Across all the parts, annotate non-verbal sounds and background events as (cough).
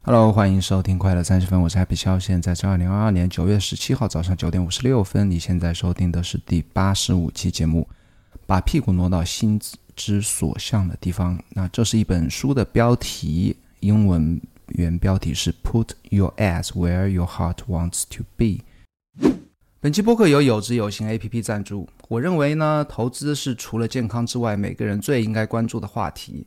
Hello，欢迎收听快乐三十分，我是 Happy 肖，现在是二零二二年九月十七号早上九点五十六分。你现在收听的是第八十五期节目，把屁股挪到心之所向的地方。那这是一本书的标题，英文原标题是 Put Your Ass Where Your Heart Wants to Be。本期播客由有知有行 APP 赞助。我认为呢，投资是除了健康之外，每个人最应该关注的话题。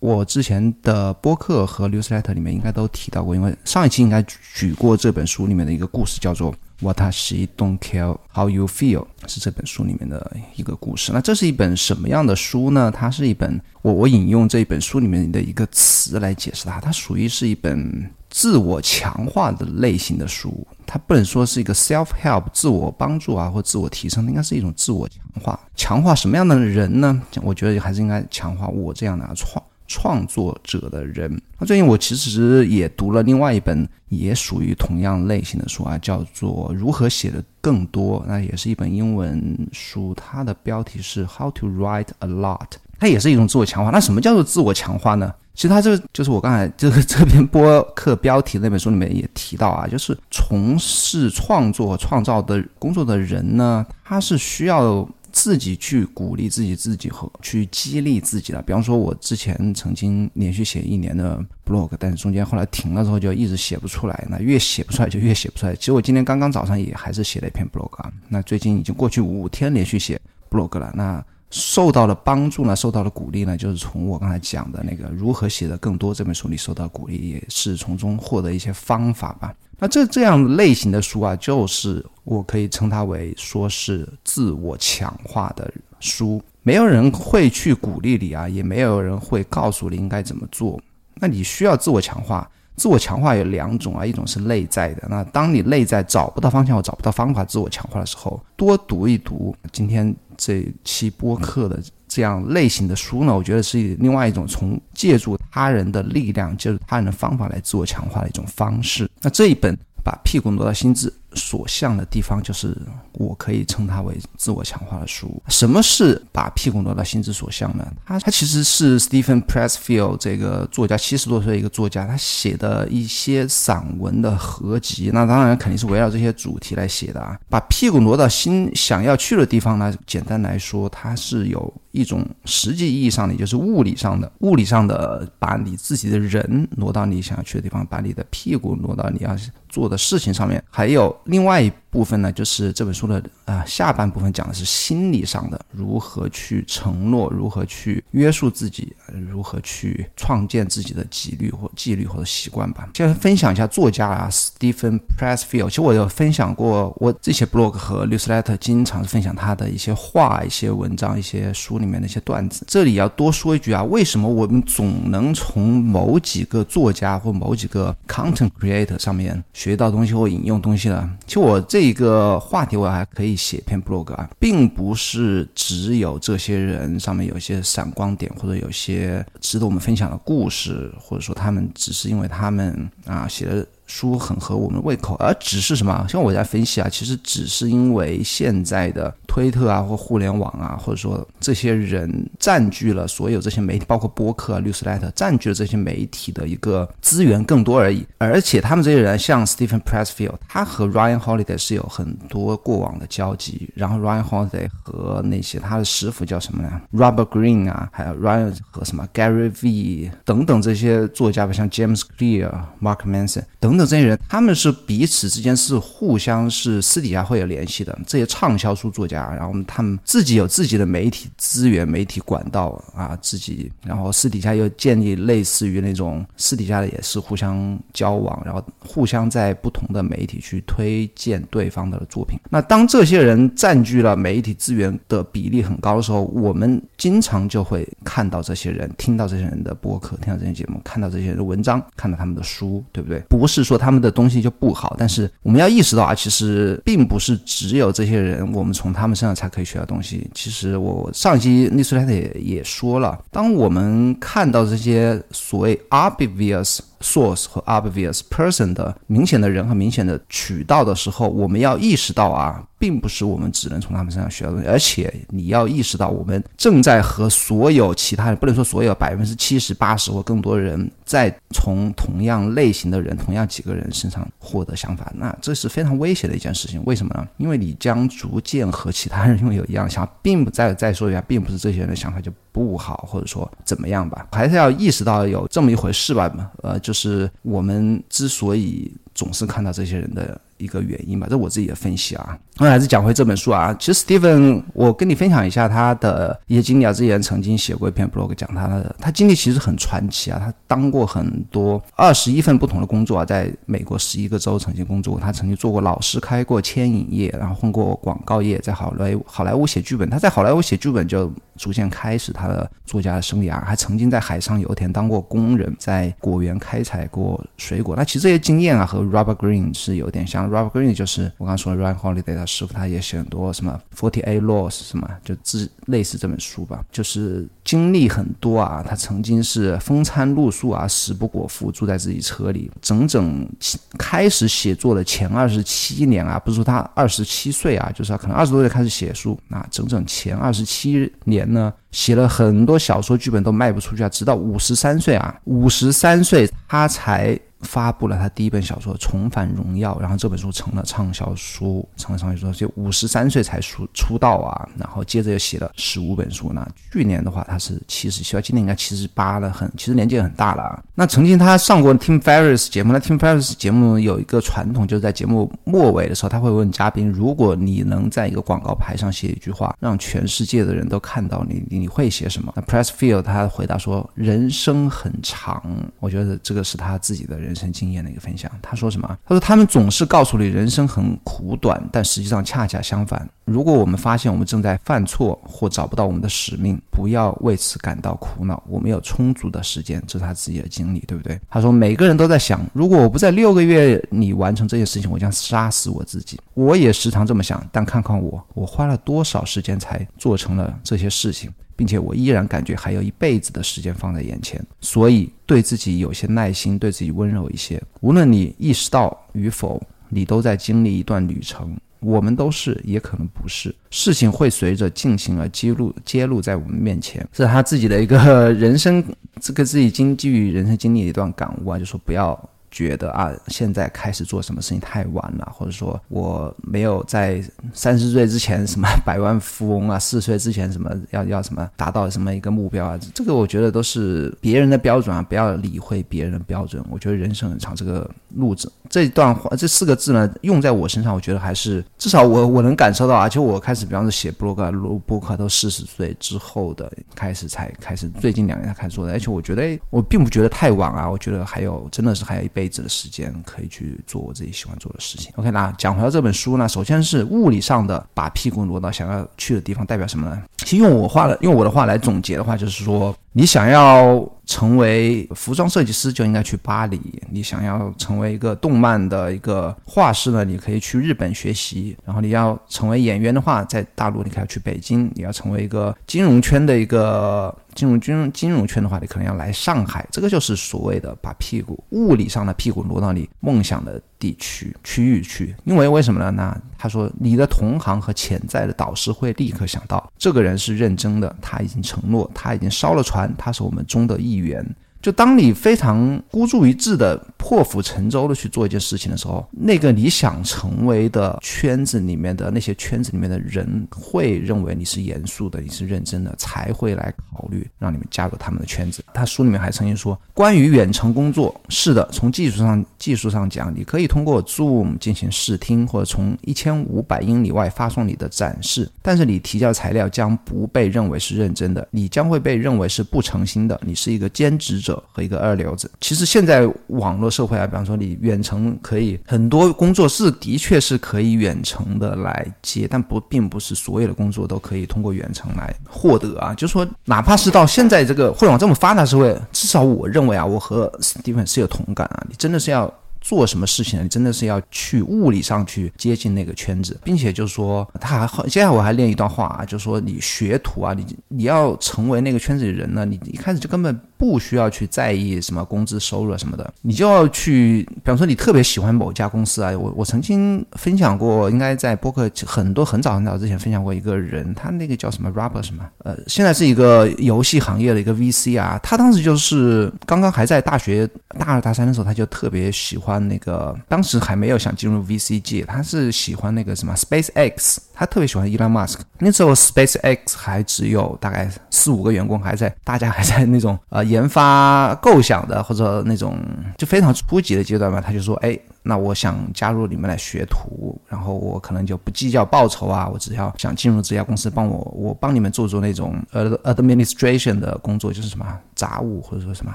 我之前的播客和 newsletter 里面应该都提到过，因为上一期应该举过这本书里面的一个故事，叫做 What She Don't Care How You Feel，是这本书里面的一个故事。那这是一本什么样的书呢？它是一本我我引用这一本书里面的一个词来解释它，它属于是一本自我强化的类型的书。它不能说是一个 self help 自我帮助啊，或自我提升，应该是一种自我强化。强化什么样的人呢？我觉得还是应该强化我这样的创。创作者的人，那最近我其实也读了另外一本也属于同样类型的书啊，叫做《如何写的更多》，那也是一本英文书，它的标题是《How to Write a Lot》，它也是一种自我强化。那什么叫做自我强化呢？其实它这个就是我刚才这个这篇播客标题那本书里面也提到啊，就是从事创作创造的工作的人呢，他是需要。自己去鼓励自己，自己和去激励自己的。比方说，我之前曾经连续写一年的 blog，但是中间后来停了之后，就一直写不出来。那越写不出来，就越写不出来。其实我今天刚刚早上也还是写了一篇 blog 啊。那最近已经过去五天连续写 blog 了。那受到了帮助呢，受到了鼓励呢，就是从我刚才讲的那个如何写的更多这本书里受到鼓励，也是从中获得一些方法吧。那这这样类型的书啊，就是我可以称它为说是自我强化的书。没有人会去鼓励你啊，也没有人会告诉你应该怎么做。那你需要自我强化。自我强化有两种啊，一种是内在的。那当你内在找不到方向或找不到方法自我强化的时候，多读一读今天这期播客的这样类型的书呢，我觉得是另外一种从借助他人的力量、借助他人的方法来自我强化的一种方式。那这一本把屁股挪到心智。所向的地方，就是我可以称它为自我强化的书。什么是把屁股挪到心之所向呢？它它其实是 Stephen Pressfield 这个作家，七十多岁一个作家，他写的一些散文的合集。那当然肯定是围绕这些主题来写的啊。把屁股挪到心想要去的地方呢，简单来说，它是有一种实际意义上的，就是物理上的，物理上的把你自己的人挪到你想要去的地方，把你的屁股挪到你要做的事情上面，还有。另外一部分呢，就是这本书的啊下半部分讲的是心理上的如何去承诺，如何去约束自己，如何去创建自己的纪律或纪律或者习惯吧。先分享一下作家啊，Stephen Pressfield。其实我有分享过，我这些 blog 和 newsletter 经常分享他的一些话、一些文章、一些书里面的一些段子。这里要多说一句啊，为什么我们总能从某几个作家或某几个 content creator 上面学到东西或引用东西呢？其实我这这个话题我还可以写篇 blog 啊，并不是只有这些人上面有一些闪光点，或者有些值得我们分享的故事，或者说他们只是因为他们啊写的。书很合我们胃口，而只是什么？像我在分析啊，其实只是因为现在的推特啊，或互联网啊，或者说这些人占据了所有这些媒体，包括播客、啊、律师 letter，占据了这些媒体的一个资源更多而已。而且他们这些人，像 Stephen Pressfield，他和 Ryan Holiday 是有很多过往的交集。然后 Ryan Holiday 和那些他的师傅叫什么呢？Robert Green 啊，还有 Ryan 和什么 Gary V 等等这些作家吧，像 James Clear、Mark Manson 等等。这些人，他们是彼此之间是互相是私底下会有联系的。这些畅销书作家，然后他们自己有自己的媒体资源、媒体管道啊，自己然后私底下又建立类似于那种私底下的也是互相交往，然后互相在不同的媒体去推荐对方的作品。那当这些人占据了媒体资源的比例很高的时候，我们经常就会看到这些人，听到这些人的播客，听到这些节目，看到这些人的文章，看到他们的书，对不对？不是说他们的东西就不好，但是我们要意识到啊，其实并不是只有这些人，我们从他们身上才可以学到东西。其实我上一期历史台也也说了，当我们看到这些所谓 obvious。Source 和 obvious person 的明显的人和明显的渠道的时候，我们要意识到啊，并不是我们只能从他们身上学到东西，而且你要意识到，我们正在和所有其他人，不能说所有百分之七十八十或更多的人，在从同样类型的人、同样几个人身上获得想法，那这是非常危险的一件事情。为什么呢？因为你将逐渐和其他人拥有一样想法，并不再再说一下，并不是这些人的想法就不好，或者说怎么样吧，还是要意识到有这么一回事吧，呃，就。是我们之所以总是看到这些人的。一个原因吧，这我自己的分析啊。那还是讲回这本书啊。其实 Steven，我跟你分享一下他的一些经历啊。之前曾经写过一篇 blog 讲他的，他经历其实很传奇啊。他当过很多二十一份不同的工作啊，在美国十一个州曾经工作过。他曾经做过老师，开过牵引业，然后混过广告业，在好莱好莱坞写剧本。他在好莱坞写剧本就逐渐开始他的作家的生涯，还曾经在海上油田当过工人，在果园开采过水果。那其实这些经验啊，和 Robert Green 是有点像。Robert Green 就是我刚刚说的 Ryan Holiday 的师傅，他也写很多什么 Forty Eight Laws 什么，就自类似这本书吧，就是经历很多啊。他曾经是风餐露宿啊，食不果腹，住在自己车里，整整开始写作的前二十七年啊，不是说他二十七岁啊，就是他可能二十多岁开始写书啊，整整前二十七年呢，写了很多小说剧本都卖不出去啊，直到五十三岁啊，五十三岁他才。发布了他第一本小说《重返荣耀》，然后这本书成了畅销书，成了畅销书。就五十三岁才出出道啊，然后接着又写了十五本书呢。去年的话他是七十七，今年应该七十八了，很其实年纪也很大了。那曾经他上过 Tim Ferriss 节目，那 Tim Ferriss 节目有一个传统，就是在节目末尾的时候，他会问嘉宾：如果你能在一个广告牌上写一句话，让全世界的人都看到你，你会写什么？那 Pressfield 他回答说：人生很长。我觉得这个是他自己的人。人生经验的一个分享，他说什么？他说他们总是告诉你人生很苦短，但实际上恰恰相反。如果我们发现我们正在犯错或找不到我们的使命，不要为此感到苦恼。我们有充足的时间，这是他自己的经历，对不对？他说每个人都在想，如果我不在六个月里完成这件事情，我将杀死我自己。我也时常这么想，但看看我，我花了多少时间才做成了这些事情。并且我依然感觉还有一辈子的时间放在眼前，所以对自己有些耐心，对自己温柔一些。无论你意识到与否，你都在经历一段旅程。我们都是，也可能不是。事情会随着进行而揭露，揭露在我们面前。这是他自己的一个人生，这个自己经基于人生经历的一段感悟啊，就说不要。觉得啊，现在开始做什么事情太晚了，或者说我没有在三十岁之前什么百万富翁啊，四十岁之前什么要要什么达到什么一个目标啊，这个我觉得都是别人的标准啊，不要理会别人的标准。我觉得人生很长，这个路子这段话这四个字呢，用在我身上，我觉得还是至少我我能感受到，而且我开始比方说写博客、录博客都四十岁之后的开始才开始，最近两年才开始做的，而且我觉得我并不觉得太晚啊，我觉得还有真的是还有一辈。辈子的时间可以去做我自己喜欢做的事情。OK，那讲回到这本书呢，首先是物理上的把屁股挪到想要去的地方，代表什么呢？其实用我话的，用我的话来总结的话，就是说。你想要成为服装设计师，就应该去巴黎；你想要成为一个动漫的一个画师呢，你可以去日本学习；然后你要成为演员的话，在大陆你可以去北京；你要成为一个金融圈的一个金融金金融圈的话，你可能要来上海。这个就是所谓的把屁股物理上的屁股挪到你梦想的。地区区域去，因为为什么呢？那他说，你的同行和潜在的导师会立刻想到，这个人是认真的，他已经承诺，他已经烧了船，他是我们中的一员。就当你非常孤注一掷的破釜沉舟的去做一件事情的时候，那个你想成为的圈子里面的那些圈子里面的人会认为你是严肃的，你是认真的，才会来考虑让你们加入他们的圈子。他书里面还曾经说，关于远程工作，是的，从技术上技术上讲，你可以通过 Zoom 进行视听，或者从一千五百英里外发送你的展示，但是你提交材料将不被认为是认真的，你将会被认为是不诚心的，你是一个兼职者。和一个二流子，其实现在网络社会啊，比方说你远程可以很多工作是的确是可以远程的来接，但不并不是所有的工作都可以通过远程来获得啊。就是说，哪怕是到现在这个互联网这么发达社会，至少我认为啊，我和 Steven 是有同感啊，你真的是要。做什么事情？你真的是要去物理上去接近那个圈子，并且就是说，他还接下来我还练一段话啊，就是说你学徒啊，你你要成为那个圈子里人呢，你一开始就根本不需要去在意什么工资收入啊什么的，你就要去，比方说你特别喜欢某家公司啊，我我曾经分享过，应该在播客很多很早很早之前分享过一个人，他那个叫什么 Robert 什么，呃，现在是一个游戏行业的一个 VC 啊，他当时就是刚刚还在大学大二大三的时候，他就特别喜欢。那个当时还没有想进入 VC 界，他是喜欢那个什么 SpaceX，他特别喜欢 Elon Musk。那时候 SpaceX 还只有大概四五个员工，还在大家还在那种呃研发构想的或者那种就非常初级的阶段嘛，他就说，哎。那我想加入你们来学徒，然后我可能就不计较报酬啊，我只要想进入这家公司，帮我我帮你们做做那种呃 administration 的工作，就是什么杂务或者说什么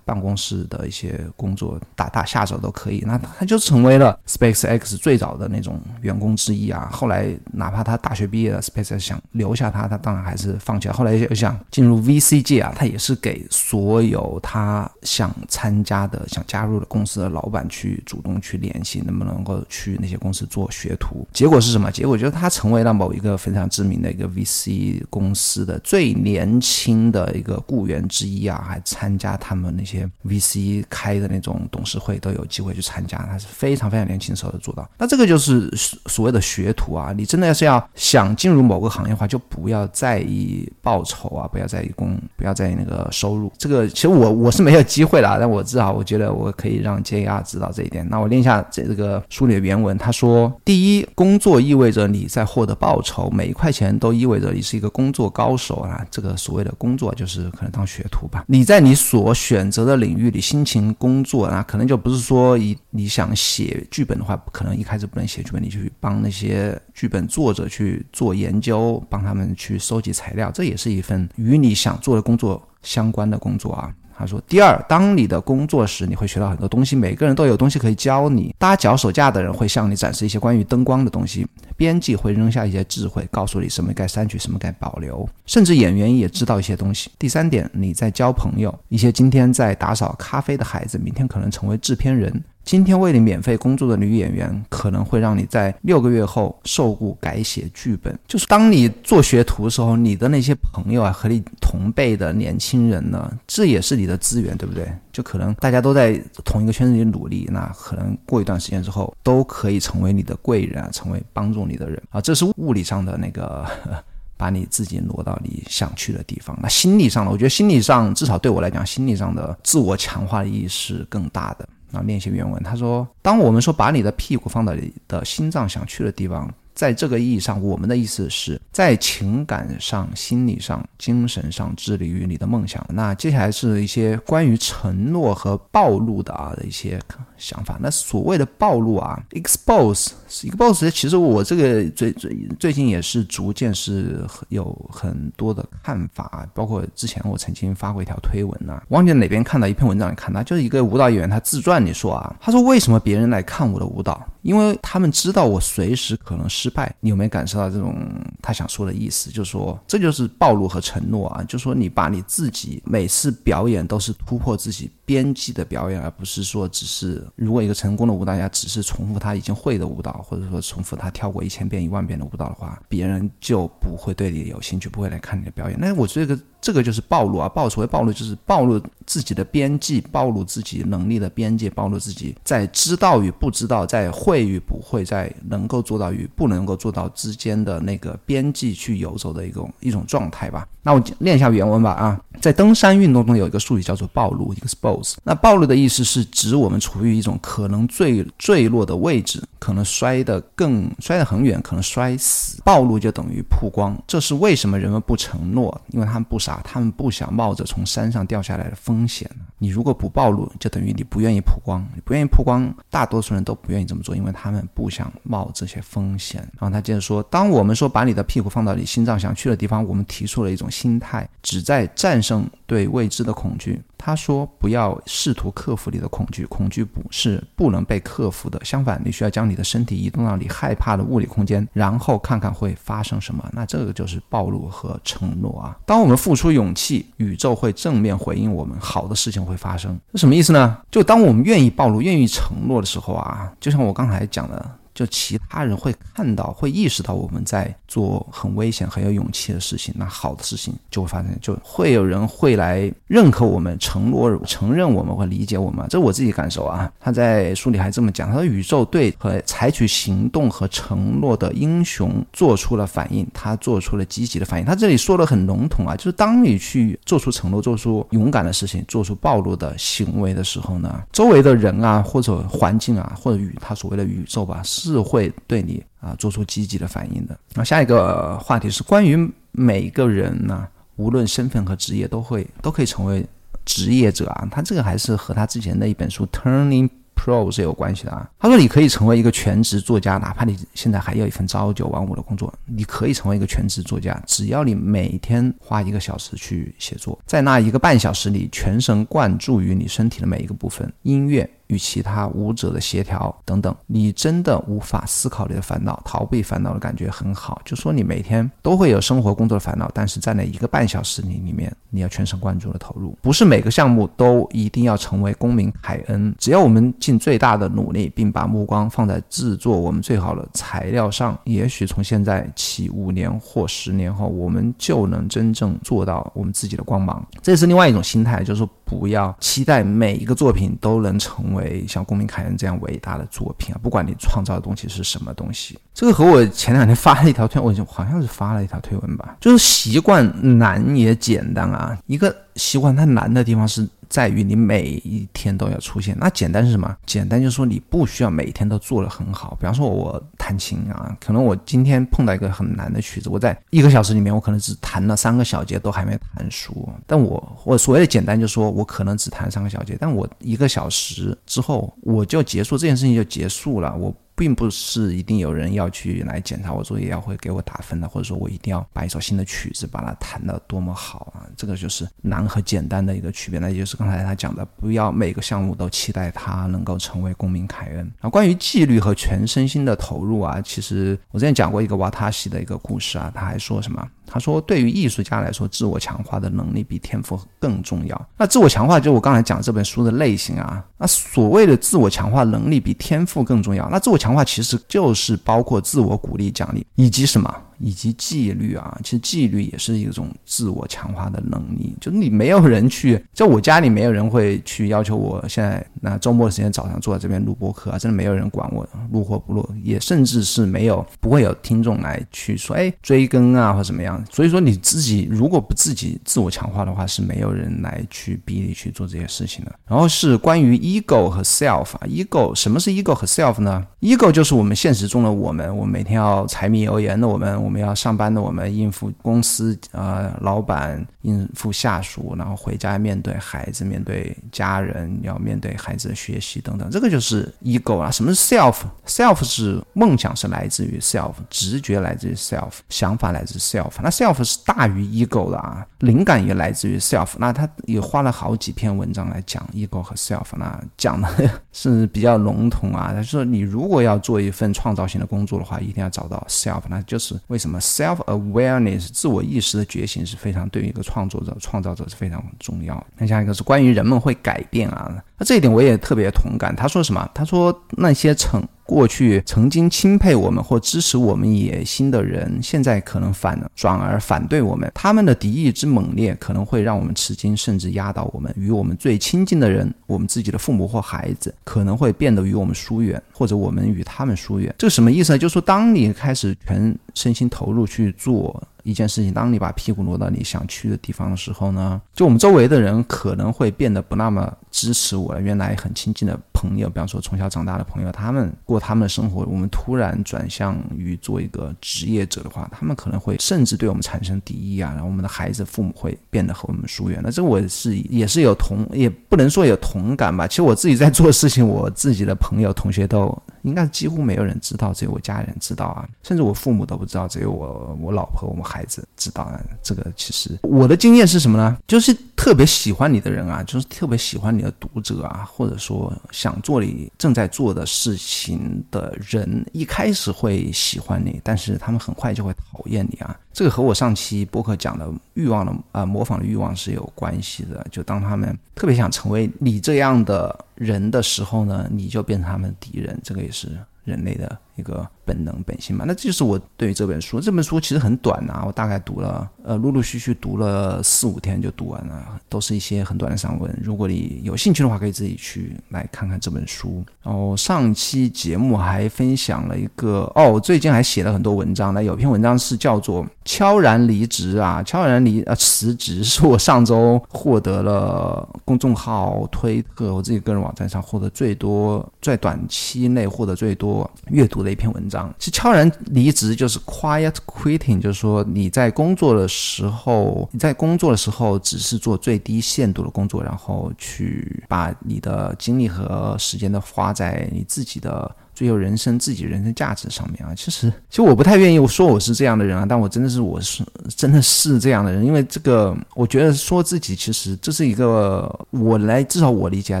办公室的一些工作，打打下手都可以。那 (laughs) 他就成为了 SpaceX 最早的那种员工之一啊。后来哪怕他大学毕业了，SpaceX 想留下他，他当然还是放弃了。后来又想进入 VC 界啊，他也是给所有他想参加的、想加入的公司的老板去主动去联系。能不能够去那些公司做学徒？结果是什么？结果就是他成为了某一个非常知名的一个 VC 公司的最年轻的一个雇员之一啊，还参加他们那些 VC 开的那种董事会都有机会去参加。他是非常非常年轻时候就做到。那这个就是所谓的学徒啊！你真的要是要想进入某个行业的话，就不要在意报酬啊，不要在意工，不要在意那个收入。这个其实我我是没有机会了，但我至少我觉得我可以让 JR 知道这一点。那我念一下。这这个书里的原文，他说：第一，工作意味着你在获得报酬，每一块钱都意味着你是一个工作高手啊。这个所谓的工作，就是可能当学徒吧。你在在你所选择的领域里辛勤工作那，可能就不是说你你想写剧本的话，可能一开始不能写剧本，你去帮那些剧本作者去做研究，帮他们去收集材料，这也是一份与你想做的工作相关的工作啊。他说：“第二，当你的工作时，你会学到很多东西。每个人都有东西可以教你。搭脚手架的人会向你展示一些关于灯光的东西，编辑会扔下一些智慧，告诉你什么该删去，什么该保留。甚至演员也知道一些东西。第三点，你在交朋友。一些今天在打扫咖啡的孩子，明天可能成为制片人。”今天为你免费工作的女演员，可能会让你在六个月后受雇改写剧本。就是当你做学徒的时候，你的那些朋友啊，和你同辈的年轻人呢，这也是你的资源，对不对？就可能大家都在同一个圈子里努力，那可能过一段时间之后，都可以成为你的贵人啊，成为帮助你的人啊。这是物理上的那个，(laughs) 把你自己挪到你想去的地方。那心理上的，我觉得心理上至少对我来讲，心理上的自我强化意义是更大的。啊，练习原文。他说：“当我们说把你的屁股放到你的心脏想去的地方。”在这个意义上，我们的意思是在情感上、心理上、精神上致力于你的梦想。那接下来是一些关于承诺和暴露的啊的一些想法。那所谓的暴露啊，expose，expose，其实我这个最最最近也是逐渐是有很多的看法，包括之前我曾经发过一条推文呐，忘记哪边看到一篇文章里看到，就是一个舞蹈演员他自传里说啊，他说为什么别人来看我的舞蹈？因为他们知道我随时可能失败，你有没有感受到这种他想说的意思？就是说，这就是暴露和承诺啊！就是说你把你自己每次表演都是突破自己编辑的表演，而不是说只是如果一个成功的舞蹈家只是重复他已经会的舞蹈，或者说重复他跳过一千遍、一万遍的舞蹈的话，别人就不会对你有兴趣，不会来看你的表演。那我这个。这个就是暴露啊！暴所谓暴露，就是暴露自己的边际，暴露自己能力的边界，暴露自己在知道与不知道，在会与不会，在能够做到与不能够做到之间的那个边际去游走的一种一种状态吧。那我念一下原文吧啊，在登山运动中有一个术语叫做暴露 （expose）。那暴露的意思是指我们处于一种可能坠坠落的位置，可能摔得更摔得很远，可能摔死。暴露就等于曝光，这是为什么人们不承诺？因为他们不傻，他们不想冒着从山上掉下来的风险。你如果不暴露，就等于你不愿意曝光。你不愿意曝光，大多数人都不愿意这么做，因为他们不想冒这些风险。然后他接着说：“当我们说把你的屁股放到你心脏想去的地方，我们提出了一种心态，旨在战胜对未知的恐惧。”他说：“不要试图克服你的恐惧，恐惧不是不能被克服的。相反，你需要将你的身体移动到你害怕的物理空间，然后看看会发生什么。那这个就是暴露和承诺啊！当我们付出勇气，宇宙会正面回应我们，好的事情会发生。这什么意思呢？就当我们愿意暴露、愿意承诺的时候啊，就像我刚才讲的。”就其他人会看到，会意识到我们在做很危险、很有勇气的事情，那好的事情就会发生，就会有人会来认可我们、承诺、承认我们、会理解我们。这是我自己感受啊。他在书里还这么讲，他说：“宇宙对和采取行动和承诺的英雄做出了反应，他做出了积极的反应。”他这里说的很笼统啊，就是当你去做出承诺、做出勇敢的事情、做出暴露的行为的时候呢，周围的人啊，或者环境啊，或者宇他所谓的宇宙吧。是是会对你啊做出积极的反应的。那下一个话题是关于每个人呢，无论身份和职业，都会都可以成为职业者啊。他这个还是和他之前的一本书《Turning Pro》是有关系的啊。他说你可以成为一个全职作家，哪怕你现在还有一份朝九晚五的工作，你可以成为一个全职作家，只要你每天花一个小时去写作，在那一个半小时里全神贯注于你身体的每一个部分，音乐。与其他舞者的协调等等，你真的无法思考你的烦恼，逃避烦恼的感觉很好。就说你每天都会有生活工作的烦恼，但是在那一个半小时里里面，你要全神贯注的投入。不是每个项目都一定要成为公民凯恩，只要我们尽最大的努力，并把目光放在制作我们最好的材料上，也许从现在起五年或十年后，我们就能真正做到我们自己的光芒。这是另外一种心态，就是说不要期待每一个作品都能成为。像公民凯恩这样伟大的作品啊，不管你创造的东西是什么东西，这个和我前两天发了一条推，我就好像是发了一条推文吧，就是习惯难也简单啊，一个习惯它难的地方是。在于你每一天都要出现。那简单是什么？简单就是说你不需要每天都做得很好。比方说，我弹琴啊，可能我今天碰到一个很难的曲子，我在一个小时里面，我可能只弹了三个小节，都还没弹熟。但我我所谓的简单，就是说我可能只弹三个小节，但我一个小时之后我就结束这件事情就结束了。我。并不是一定有人要去来检查我作业，要会给我打分的，或者说我一定要把一首新的曲子把它弹得多么好啊！这个就是难和简单的一个区别。那也就是刚才他讲的，不要每个项目都期待他能够成为公民凯恩。啊，关于纪律和全身心的投入啊，其实我之前讲过一个瓦塔西的一个故事啊，他还说什么？他说，对于艺术家来说，自我强化的能力比天赋更重要。那自我强化，就我刚才讲这本书的类型啊。那所谓的自我强化能力比天赋更重要，那自我强化其实就是包括自我鼓励、奖励以及什么？以及纪律啊，其实纪律也是一种自我强化的能力。就是你没有人去，在我家里没有人会去要求我现在那周末的时间早上坐在这边录播课啊，真的没有人管我录或不录，也甚至是没有不会有听众来去说哎追更啊或怎么样。所以说你自己如果不自己自我强化的话，是没有人来去逼你去做这些事情的。然后是关于 ego 和 self 啊，ego 什么是 ego 和 self 呢？ego 就是我们现实中的我们，我每天要柴米油盐的我们，我。我们要上班的，我们应付公司呃老板，应付下属，然后回家面对孩子，面对家人，要面对孩子的学习等等，这个就是 ego 啊。什么是 self？self 是梦想是来自于 self，直觉来自于 self，想法来自 self。那 self 是大于 ego 的啊，灵感也来自于 self。那他也花了好几篇文章来讲 ego 和 self，那讲的是比较笼统啊。他说你如果要做一份创造性的工作的话，一定要找到 self，那就是为。什么 self awareness 自我意识的觉醒是非常对于一个创作者、创造者是非常重要。那下一个是关于人们会改变啊，那这一点我也特别同感。他说什么？他说那些成。过去曾经钦佩我们或支持我们野心的人，现在可能反转而反对我们。他们的敌意之猛烈，可能会让我们吃惊，甚至压倒我们。与我们最亲近的人，我们自己的父母或孩子，可能会变得与我们疏远，或者我们与他们疏远。这什么意思呢？就是说，当你开始全身心投入去做一件事情，当你把屁股挪到你想去的地方的时候呢，就我们周围的人可能会变得不那么支持我了。原来很亲近的朋友，比方说从小长大的朋友，他们过他们的生活，我们突然转向于做一个职业者的话，他们可能会甚至对我们产生敌意啊，然后我们的孩子、父母会变得和我们疏远。那这我是也是有同，也不能说有同感吧。其实我自己在做事情，我自己的朋友、同学都应该几乎没有人知道，只有我家人知道啊，甚至我父母都不知道，只有我我老婆、我们孩子知道。这个其实我的经验是什么呢？就是特别喜欢你的人啊，就是特别喜欢你的读者啊，或者说想做你正在做的事情的人，一开始会喜欢你，但是他们很快就会讨厌你啊。这个和我上期播客讲的欲望的啊模仿的欲望是有关系的。就当他们特别想成为你这样的人的时候呢，你就变成他们敌人。这个也是人类的。一个本能本性嘛，那这就是我对于这本书。这本书其实很短啊，我大概读了，呃，陆陆续续读了四五天就读完了，都是一些很短的散文。如果你有兴趣的话，可以自己去来看看这本书。然后上期节目还分享了一个，哦，我最近还写了很多文章。那有篇文章是叫做《悄然离职》啊，悄然离呃辞职，是我上周获得了公众号、推特我自己个人网站上获得最多，在短期内获得最多阅读。的一篇文章，其实悄然离职就是 quiet quitting，就是说你在工作的时候，你在工作的时候只是做最低限度的工作，然后去把你的精力和时间都花在你自己的。追求人生自己人生价值上面啊，其实其实我不太愿意说我是这样的人啊，但我真的是我是真的是这样的人，因为这个我觉得说自己其实这是一个我来至少我理解啊，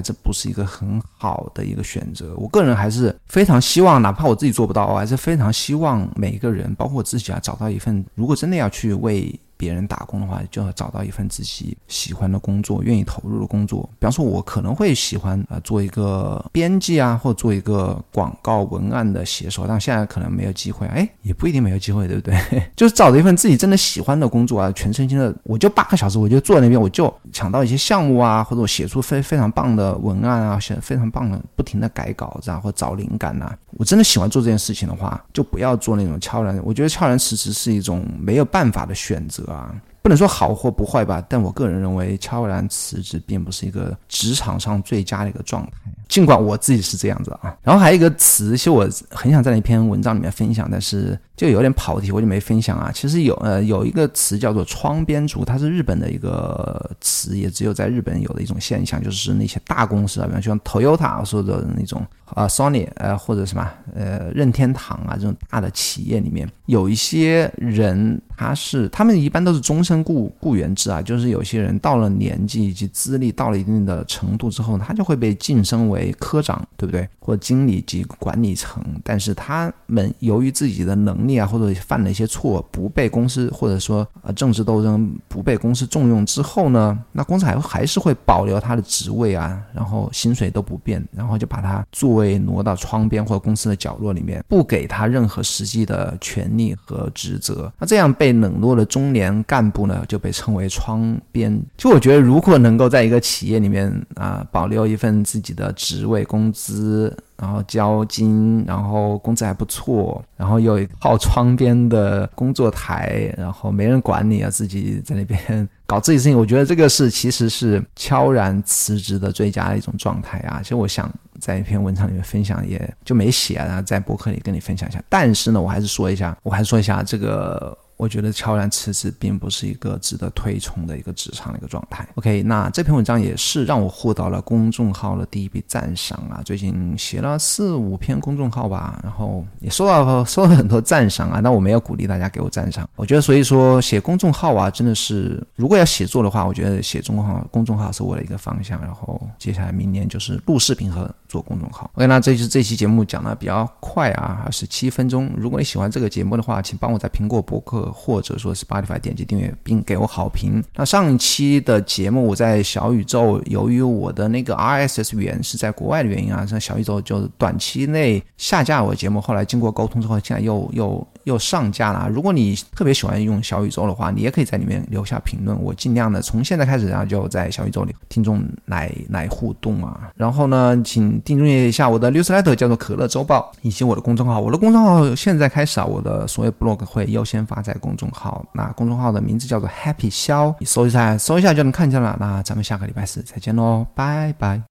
这不是一个很好的一个选择。我个人还是非常希望，哪怕我自己做不到，我还是非常希望每一个人，包括我自己啊，找到一份如果真的要去为。别人打工的话，就要找到一份自己喜欢的工作，愿意投入的工作。比方说，我可能会喜欢啊，做一个编辑啊，或者做一个广告文案的写手，但现在可能没有机会。哎，也不一定没有机会，对不对？(laughs) 就是找着一份自己真的喜欢的工作啊，全身心的，我就八个小时，我就坐在那边，我就抢到一些项目啊，或者我写出非非常棒的文案啊，写非常棒的，不停的改稿子啊，或找灵感呐。我真的喜欢做这件事情的话，就不要做那种悄然。我觉得悄然辞职是一种没有办法的选择。啊，不能说好或不坏吧，但我个人认为悄然辞职并不是一个职场上最佳的一个状态，尽管我自己是这样子啊。然后还有一个词，其实我很想在那篇文章里面分享，但是就有点跑题，我就没分享啊。其实有呃有一个词叫做窗边族，它是日本的一个词，也只有在日本有的一种现象，就是那些大公司啊，比方像 Toyota 说的那种。啊，Sony，呃，或者什么，呃，任天堂啊，这种大的企业里面，有一些人，他是他们一般都是终身雇雇员制啊，就是有些人到了年纪以及资历到了一定的程度之后，他就会被晋升为科长，对不对？或者经理及管理层，但是他们由于自己的能力啊，或者犯了一些错，不被公司或者说呃政治斗争不被公司重用之后呢，那公司还还是会保留他的职位啊，然后薪水都不变，然后就把他座位。挪到窗边或者公司的角落里面，不给他任何实际的权利和职责。那这样被冷落的中年干部呢，就被称为窗边。就我觉得，如果能够在一个企业里面啊，保留一份自己的职位、工资。然后交金，然后工资还不错，然后有一套窗边的工作台，然后没人管你啊，自己在那边搞自己事情。我觉得这个是其实是悄然辞职的最佳的一种状态啊。其实我想在一篇文章里面分享，也就没写啊，在博客里跟你分享一下。但是呢，我还是说一下，我还是说一下这个。我觉得悄然辞职并不是一个值得推崇的一个职场的一个状态。OK，那这篇文章也是让我获得了公众号的第一笔赞赏啊！最近写了四五篇公众号吧，然后也收到收到很多赞赏啊。那我没有鼓励大家给我赞赏，我觉得所以说写公众号啊，真的是如果要写作的话，我觉得写中号公众号是我的一个方向。然后接下来明年就是录视频和做公众号。OK，那这就是这期节目讲的比较快啊，二十七分钟。如果你喜欢这个节目的话，请帮我在苹果博客。或者说 Spotify 点击订阅并给我好评。那上一期的节目我在小宇宙，由于我的那个 RSS 源是在国外的原因啊，像小宇宙就短期内下架我节目。后来经过沟通之后，现在又又又上架了。如果你特别喜欢用小宇宙的话，你也可以在里面留下评论，我尽量的从现在开始啊，就在小宇宙里听众来来互动啊。然后呢，请订阅一下我的 newsletter，叫做可乐周报，以及我的公众号。我的公众号现在开始啊，我的所有 blog 会优先发在公众号。那公众号的名字叫做 Happy 肖，你搜一下，搜一下就能看见了。那咱们下个礼拜四再见喽，拜拜。